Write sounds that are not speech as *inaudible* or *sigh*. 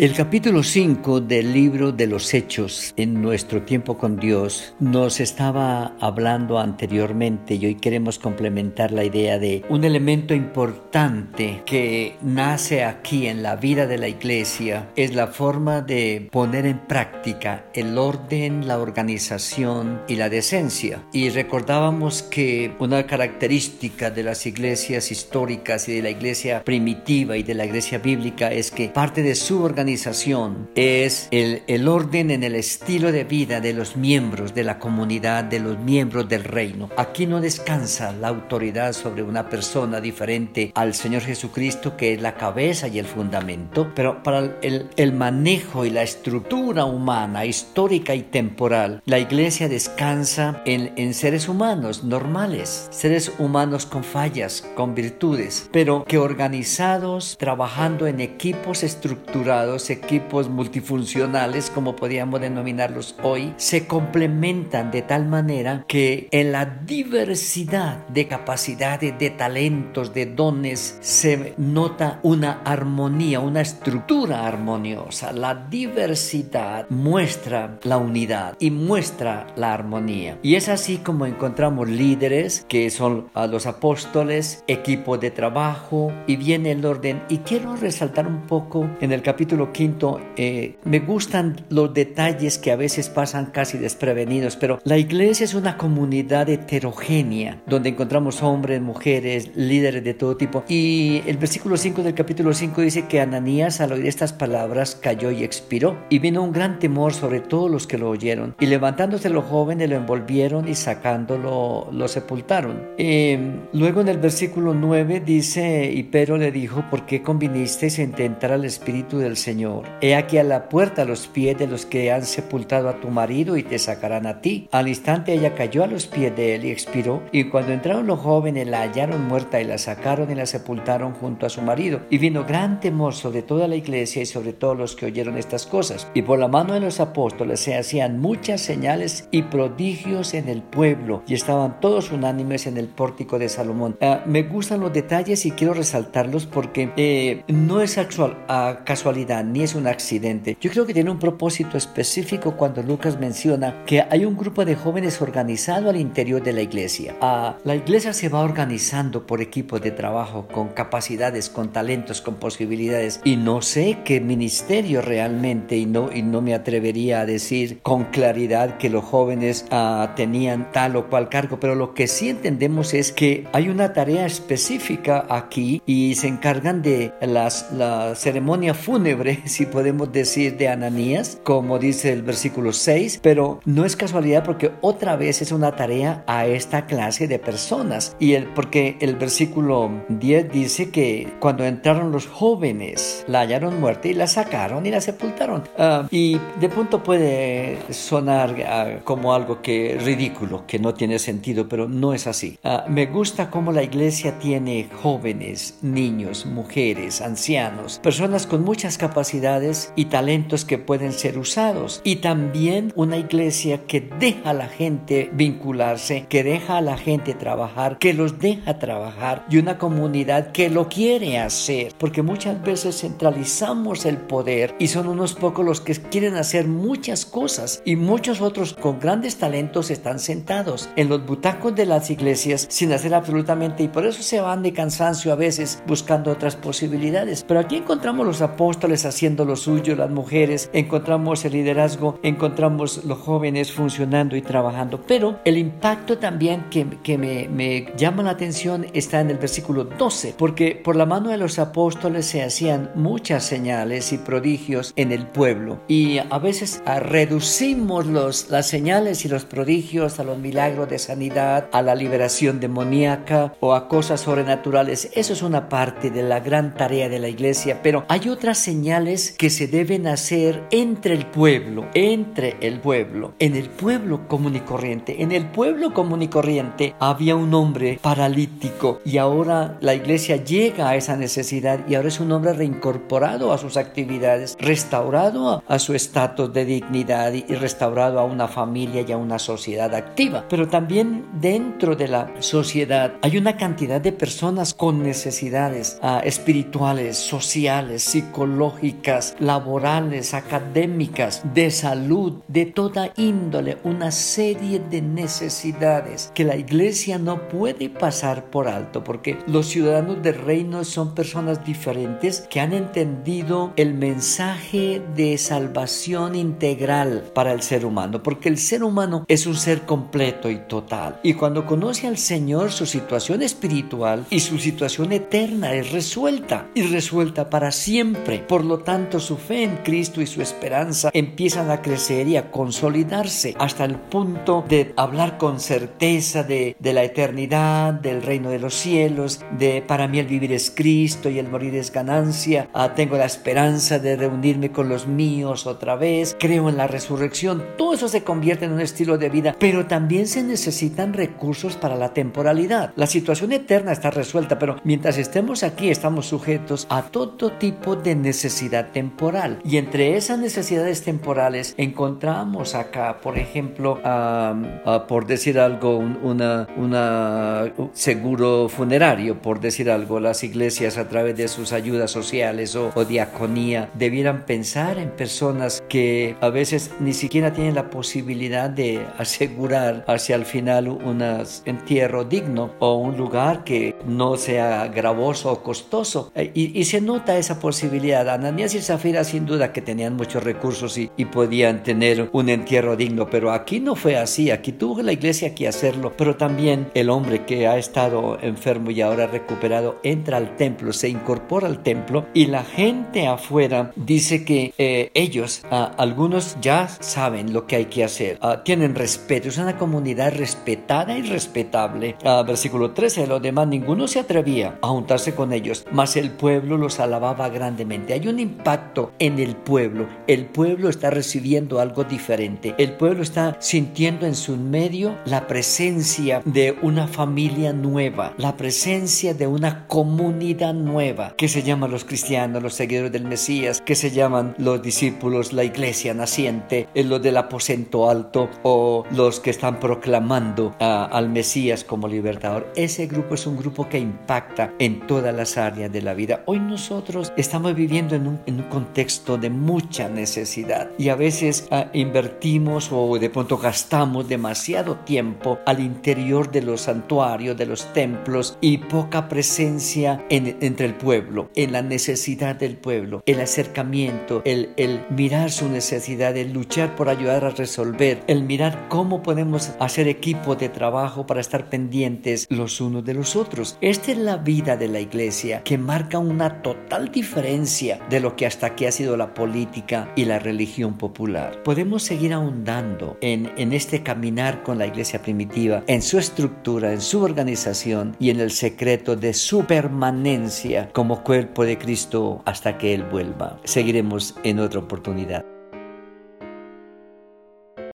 El capítulo 5 del libro de los Hechos en nuestro tiempo con Dios nos estaba hablando anteriormente y hoy queremos complementar la idea de un elemento importante que nace aquí en la vida de la iglesia es la forma de poner en práctica el orden, la organización y la decencia. Y recordábamos que una característica de las iglesias históricas y de la iglesia primitiva y de la iglesia bíblica es que parte de su organización es el, el orden en el estilo de vida de los miembros de la comunidad, de los miembros del reino. Aquí no descansa la autoridad sobre una persona diferente al Señor Jesucristo, que es la cabeza y el fundamento, pero para el, el manejo y la estructura humana, histórica y temporal, la iglesia descansa en, en seres humanos normales, seres humanos con fallas, con virtudes, pero que organizados, trabajando en equipos estructurados, equipos multifuncionales, como podríamos denominarlos hoy, se complementan de tal manera que en la diversidad de capacidades, de talentos, de dones, se nota una armonía, una estructura armoniosa. La diversidad muestra la unidad y muestra la armonía. Y es así como encontramos líderes que son los apóstoles, equipo de trabajo y viene el orden. Y quiero resaltar un poco en el capítulo quinto, eh, me gustan los detalles que a veces pasan casi desprevenidos, pero la iglesia es una comunidad heterogénea, donde encontramos hombres, mujeres, líderes de todo tipo. Y el versículo 5 del capítulo 5 dice que Ananías al oír estas palabras cayó y expiró. Y vino un gran temor sobre todos los que lo oyeron. Y levantándose los jóvenes lo envolvieron y sacándolo lo sepultaron. Em, luego en el versículo 9 dice, y Pedro le dijo, ¿por qué convinisteis en tentar al Espíritu del Señor? He aquí a la puerta los pies de los que han sepultado a tu marido y te sacarán a ti. Al instante ella cayó a los pies de él y expiró. Y cuando entraron los jóvenes la hallaron muerta y la sacaron y la sepultaron junto a su marido. Y vino gran temor sobre toda la iglesia y sobre todos los que oyeron estas cosas. Y por la mano de los apóstoles se hacían muchas señales y prodigios en el pueblo y estaban todos unánimes en el pórtico de Salomón. Ah, me gustan los detalles y quiero resaltarlos porque eh, no es actual, a casualidad ni es un accidente. Yo creo que tiene un propósito específico cuando Lucas menciona que hay un grupo de jóvenes organizado al interior de la iglesia. Ah, la iglesia se va organizando por equipos de trabajo con capacidades, con talentos, con posibilidades y no sé qué ministerio realmente y no, y no me atrevería a decir con claridad que los jóvenes ah, tenían tal o cual cargo, pero lo que sí entendemos es que hay una tarea específica aquí y se encargan de las, la ceremonia fúnebre *laughs* si podemos decir, de Ananías, como dice el versículo 6, pero no es casualidad porque otra vez es una tarea a esta clase de personas. Y el, porque el versículo 10 dice que cuando entraron los jóvenes, la hallaron muerta y la sacaron y la sepultaron. Ah, y de pronto puede sonar ah, como algo que ridículo, que no tiene sentido, pero no es así. Ah, me gusta cómo la iglesia tiene jóvenes, niños, mujeres, ancianos, personas con muchas capacidades y talentos que pueden ser usados. Y también una iglesia que deja a la gente vincularse, que deja a la gente trabajar, que los deja trabajar y una comunidad que lo quiere hacer. Porque muchas veces centralizamos el poder y son unos pocos los que quieren hacer muchas cosas y muchos otros con grandes talentos están sentados en los butacos de las iglesias sin hacer absolutamente y por eso se van de cansancio a veces buscando otras posibilidades. Pero aquí encontramos los apóstoles haciendo lo suyo, las mujeres, encontramos el liderazgo, encontramos los jóvenes funcionando y trabajando. Pero el impacto también que, que me, me llama la atención está en el versículo 12, porque por la mano de los apóstoles se hacían muchas señales y prodigios en el pueblo. Y a veces reducimos los, las señales y los prodigios a los milagros de sanidad, a la liberación demoníaca o a cosas sobrenaturales. Eso es una parte de la gran tarea de la iglesia, pero hay otras señales que se deben hacer entre el pueblo, entre el pueblo, en el pueblo común y corriente. En el pueblo común y corriente había un hombre paralítico y ahora la iglesia llega a esa necesidad y ahora es un hombre reincorporado a sus actividades, restaurado a, su estatus de dignidad y restaurado a una familia y a una sociedad activa. Pero también dentro de la sociedad hay una cantidad de personas con necesidades ah, espirituales, sociales, psicológicas, laborales, académicas, de salud, de toda índole, una serie de necesidades que la iglesia no puede pasar por alto porque los ciudadanos del reino son personas diferentes que han entendido el mensaje de salvación integral para el ser humano, porque el ser humano es un ser completo y total. Y cuando conoce al Señor, su situación espiritual y su situación eterna es resuelta y resuelta para siempre. Por lo tanto, su fe en Cristo y su esperanza empiezan a crecer y a consolidarse hasta el punto de hablar con certeza de, de la eternidad, del reino de los cielos, de para mí el vivir es Cristo y el morir es ganancia. Ah, tengo la esperanza de reunirme con los míos otra vez. Creo en la resurrección. Todo eso se convierte en un estilo de vida, pero también se necesitan recursos para la temporalidad. La situación eterna está resuelta, pero mientras estemos aquí estamos sujetos a todo tipo de necesidad temporal. Y entre esas necesidades temporales encontramos acá, por ejemplo, por decir algo, un una, una seguro funerario, por decir algo, las iglesias a través de sus ayudas sociales o, o diaconía debieran pensar en personas que a veces ni siquiera tienen la posibilidad de asegurar hacia el final un entierro digno o un lugar que no sea gravoso o costoso. Eh, y, se nota esa posibilidad. Ananías y Zafira sin duda que tenían muchos recursos y, y podían tener un entierro digno, pero aquí no fue así. Aquí tuvo la iglesia que hacerlo, pero también el hombre que ha estado enfermo y ahora recuperado entra al templo, se incorpora al templo y la gente afuera dice que eh, ellos, ah, algunos ya saben lo que hay que hacer, ah, tienen respeto, es una comunidad respetada y respetable. Ah, versículo 13, los demás ninguno se atrevía a juntarse con ellos, mas el pueblo los alababa grandemente. Hay un impacto en el pueblo, el pueblo está recibiendo algo diferente, el pueblo está sintiendo en su medio la presencia de una familia nueva, la presencia de una comunidad nueva que se llama los cristianos, los seguidores del Mesías, que se llaman los discípulos, la iglesia naciente, eh, los del aposento alto o los que están proclamando al Mesías como libertador. Ese grupo es un grupo que impacta en todas las áreas de la vida. Hoy nosotros estamos viviendo en un, contexto de mucha necesidad y a veces ah, invertimos o de pronto gastamos demasiado tiempo al interior de los santuarios, de los templos y poca presencia entre el pueblo, en la necesidad del pueblo, el acercamiento, el, el mirar su necesidad, el luchar por ayudar a resolver, el mirar cómo podemos hacer equipo de trabajo para estar pendientes los unos de los otros. Esta es la vida de la iglesia que marca una total diferencia lo que hasta aquí ha sido la política y la religión popular. Podemos seguir ahondando en, en este caminar con la iglesia primitiva, en su estructura, en su organización y en el secreto de su permanencia como cuerpo de Cristo hasta que Él vuelva. Seguiremos en otra oportunidad.